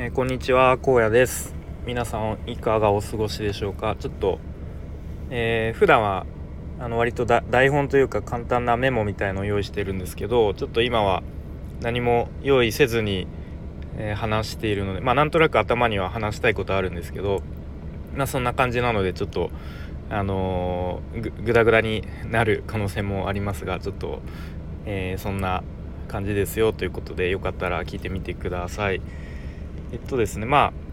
えー、こんにちは荒野です皆さんいかがお過ごしでしょうか？ちょっと、えー、普段はあの割と台本というか簡単なメモみたいのを用意してるんですけどちょっと今は何も用意せずに、えー、話しているのでまあなんとなく頭には話したいことあるんですけどまあそんな感じなのでちょっとあのー、ぐだぐだになる可能性もありますがちょっと、えー、そんな感じですよということでよかったら聞いてみてください。えっとですねまあ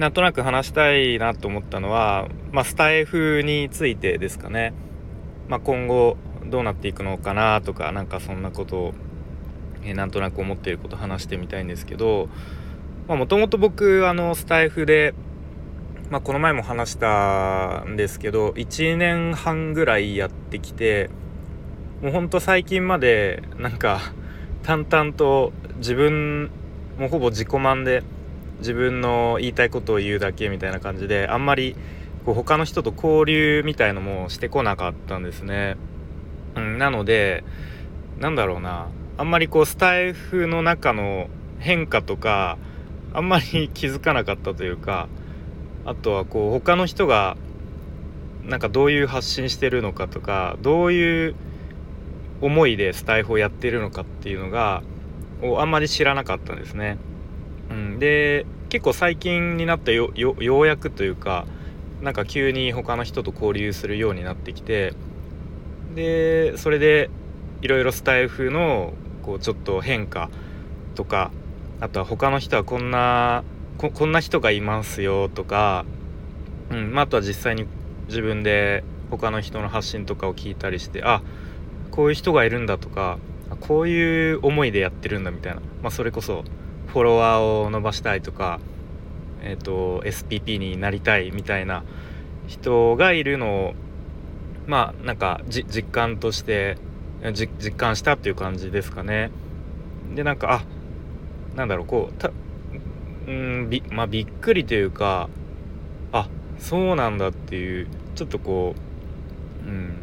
なんとなく話したいなと思ったのは、まあ、スタイフについてですかね、まあ、今後どうなっていくのかなとかなんかそんなことを、えー、なんとなく思っていること話してみたいんですけどもともと僕あのスタイフで、まあ、この前も話したんですけど1年半ぐらいやってきてもうほんと最近までなんか淡々と自分もほぼ自己満で自分の言いたいことを言うだけみたいな感じであんまりこう他の人と交流みたいのもしてこなかったんですね。うん、なのでなんだろうなあんまりこうスタイフの中の変化とかあんまり気づかなかったというかあとはこう他の人がなんかどういう発信してるのかとかどういう思いでスタイフをやってるのかっていうのがをあんまり知らなかったんですね。うん、で結構最近になってようやくというかなんか急に他の人と交流するようになってきてでそれでいろいろスタイフのこうちょっと変化とかあとは他の人はこんなこんな人がいますよとか、うん。まあ、あとは実際に自分で他の人の発信とかを聞いたりしてあこういう人がいるんだとかこういう思いでやってるんだみたいな、まあ、それこそフォロワーを伸ばしたいとか、えーと、SPP になりたいみたいな人がいるのをまあなんかじ実感として実感したっていう感じですかね。でなんかあなんだろうこうたうんび,、まあ、びっくりというかあそうなんだっていうちょっとこう、うん、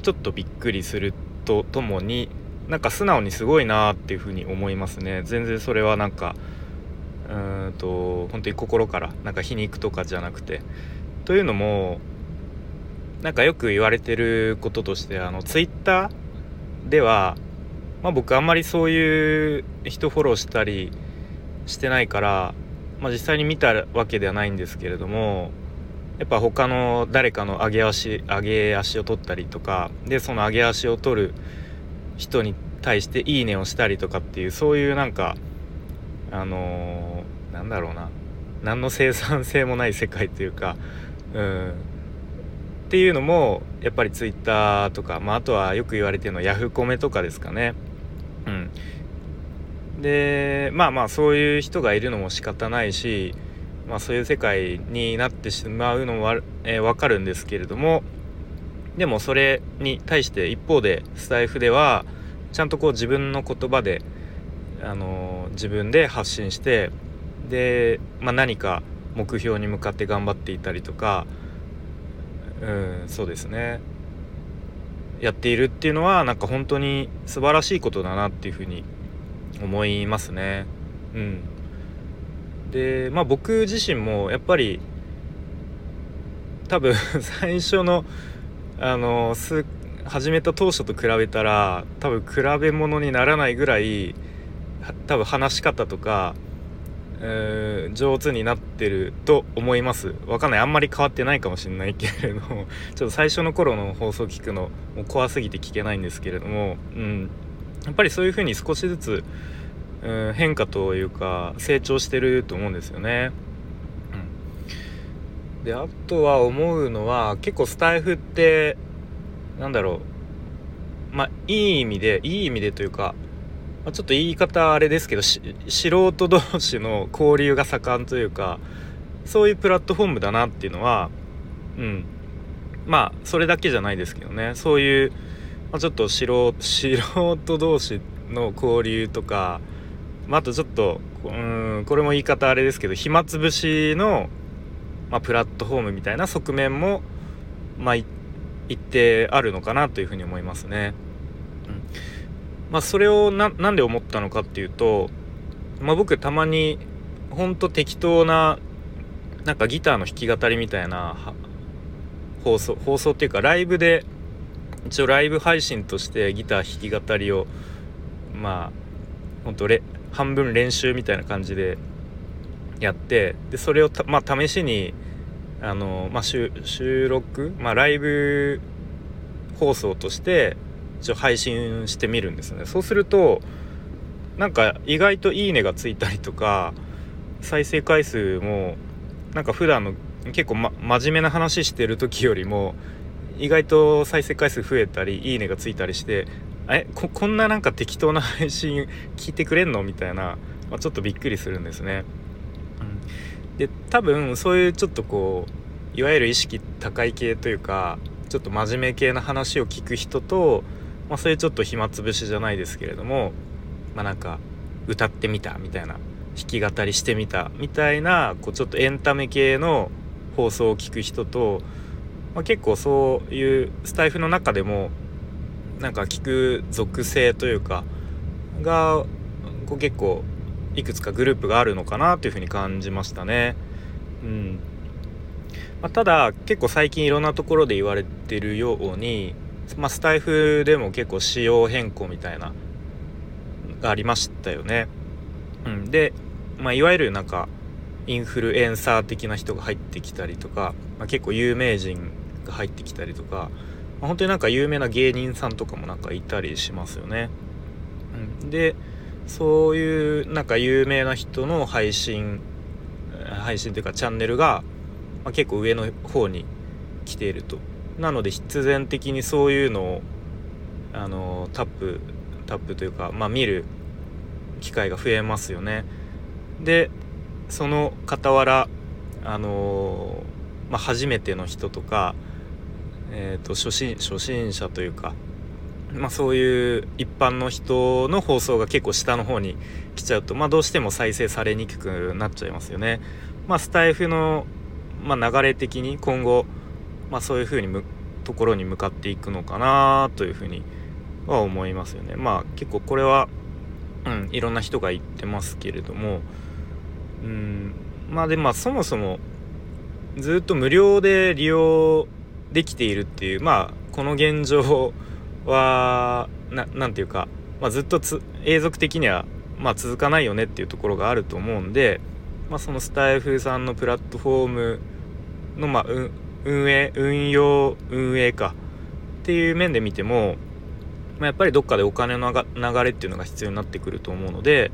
ちょっとびっくりするとともになんか素直にすごいなっていうふうに思いますね。全然それはなんかうんと本当に心からなんか皮肉とかじゃなくて。というのもなんかよく言われてることとしてあのツイッターでは、まあ、僕あんまりそういう人フォローしたりしてないから、まあ、実際に見たわけではないんですけれどもやっぱ他の誰かの上げ足上げ足を取ったりとかでその上げ足を取る人に対して「いいね」をしたりとかっていうそういうなんかあのー、なんだろうな。何の生産性もない世界というかうん。っていうのもやっぱりツイッターとか、まあ、あとはよく言われてるのヤフコメとかですかね。うん、でまあまあそういう人がいるのも仕方ないし、まあ、そういう世界になってしまうのも、えー、分かるんですけれどもでもそれに対して一方でスタイフではちゃんとこう自分の言葉で、あの自分で発信してで、まあ、何か目標に向かって頑張っていたりとかうんそうですねやっているっていうのはなんか本当に素晴らしいことだなっていうふうに思いますね。うん、でまあ僕自身もやっぱり多分最初のあの始めた当初と比べたら多分比べ物にならないぐらい多分話し方とか、えー、上手になってると思います。わかんない。あんまり変わってないかもしれないけれども ちょっと最初の頃の放送聞くのも怖すぎて聞けないんですけれども、うん、やっぱりそういう風に少しずつ、うん、変化というか成長してると思うんですよね。であとは思うのは結構スタイフってなんだろう。まあいい意味でいい意味でというか、まあ、ちょっと言い方あれですけど素人同士の交流が盛んというかそういうプラットフォームだなっていうのはうん。まあそれだけじゃないですけどね。そういう、まあ、ちょっと素人素人同士の交流とか、まあ、あとちょっとうんこれも言い方あれですけど暇つぶしのまあ、プラットフォームみたいな側面も、まあ、一定あるのかなというふうに思いますね。うんまあ、それをなんで思ったのかっていうと、まあ、僕たまにほんと適当ななんかギターの弾き語りみたいな放送放送っていうかライブで一応ライブ配信としてギター弾き語りをまあほんと半分練習みたいな感じでやってでそれをまあ、試しにあの、まあ、収録、まあ、ライブ放送として一応配信してみるんですねそうするとなんか意外と「いいね」がついたりとか再生回数もなんか普段の結構、ま、真面目な話してる時よりも意外と再生回数増えたり「いいね」がついたりしてえここんななんか適当な配信聞いてくれんの？みたいな、まあ、ちょっとびっくりするんですね。で多分そういうちょっとこういわゆる意識高い系というかちょっと真面目系な話を聞く人と、まあ、そういうちょっと暇つぶしじゃないですけれどもまあなんか歌ってみたみたいな弾き語りしてみたみたいなこうちょっとエンタメ系の放送を聞く人と、まあ、結構そういうスタイフの中でもなんか聞く属性というかがこう結構いくつかグループがあるのかなというふうに感じましたね。うんまあ、ただ結構最近いろんなところで言われてるように、まあ、スタイフでも結構仕様変更みたいながありましたよね。うん、で、まあ、いわゆるなんかインフルエンサー的な人が入ってきたりとか、まあ、結構有名人が入ってきたりとか、まあ、本当になんか有名な芸人さんとかもなんかいたりしますよね。うん、でそういうなんか有名な人の配信配信というかチャンネルが、まあ、結構上の方に来ていると。なので必然的にそういうのをあのタップタップというか、まあ、見る機会が増えますよね。でその傍らあの、まあ、初めての人とか、えーと、初心初心者というか、まあ、そういう一般の人の放送が結構下の方に来ちゃうと、まあ、どうしても再生されにくくなっちゃいますよね。まあ、スタイフの、まあ、流れ的に今後、まあ、そういう風にむところに向かっていくのかなというふうには思いますよね。まあ結構これは、うん、いろんな人が言ってますけれども、うん、まあでまあそもそもずっと無料で利用できているっていうまあこの現状は何て言うか、まあ、ずっと永続的には、まあ、続かないよねっていうところがあると思うんで、まあ、そのスタイフさんのプラットフォームの、まあ、運営運用運営かっていう面で見ても、まあ、やっぱりどっかでお金の流れっていうのが必要になってくると思うので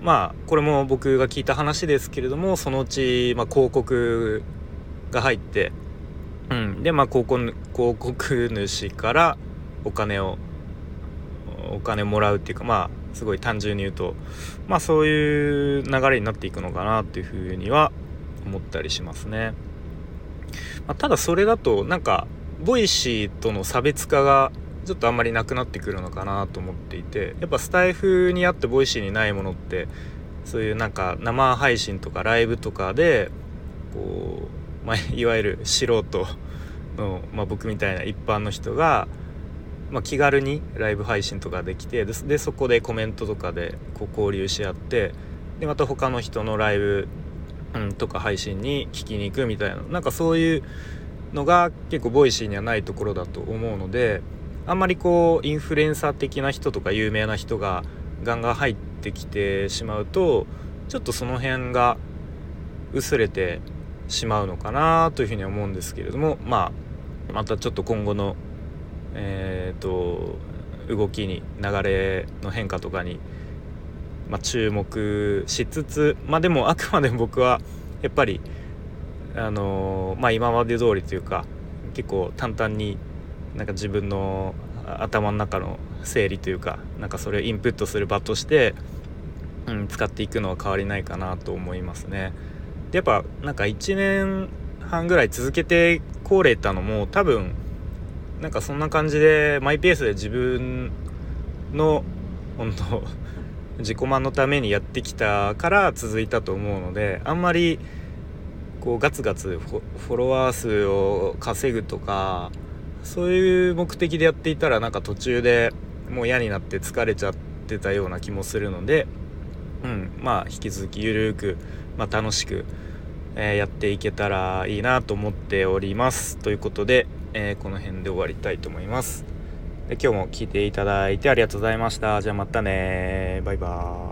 まあこれも僕が聞いた話ですけれどもそのうち、まあ、広告が入って、うん、でまあ広告広告主からお金をお金もらうっていうかまあすごい単純に言うとまあそういう流れになっていくのかなっていうふうには思ったりしますね。まあ、ただそれだとなんか Voicy との差別化がちょっとあんまりなくなってくるのかなと思っていてやっぱスタエフにあって Voicy にないものってそういうなんか生配信とかライブとかでこう、まあ、いわゆる素人の、まあ、僕みたいな一般の人が、まあ、気軽にライブ配信とかできてでそこでコメントとかでこう交流し合ってでまた他の人のライブ、うん、とか配信に聞きに行くみたいななんかそういうのが結構 Voicy にはないところだと思うので。あんまりこうインフルエンサー的な人とか有名な人がガンガン入ってきてしまうとちょっとその辺が薄れてしまうのかなというふうに思うんですけれどもまあまたちょっと今後のえっ、ー、と動きに流れの変化とかに、まあ、注目しつつまあでもあくまで僕はやっぱりあのー、まあ今まで通りというか結構淡々になんか自分の頭の中の整理というかなんかそれをインプットする場として、うん、使っていくのは変わりないかなと思いますね。でやっぱなんか1年半ぐらい続けてこれたのも多分なんかそんな感じでマイペースで自分の本当 自己満のためにやってきたから続いたと思うのであんまりこうガツガツフォロワー数を稼ぐとかそういう目的でやっていたらなんか途中でもう嫌になって疲れちゃってたような気もするので、うんまあ引き続きゆるく、まあ、楽しく、えー、やっていけたらいいなと思っております。ということで、えー、この辺で終わりたいと思います。で今日も聞いていただいてありがとうございました。じゃあまたねバイバーイ。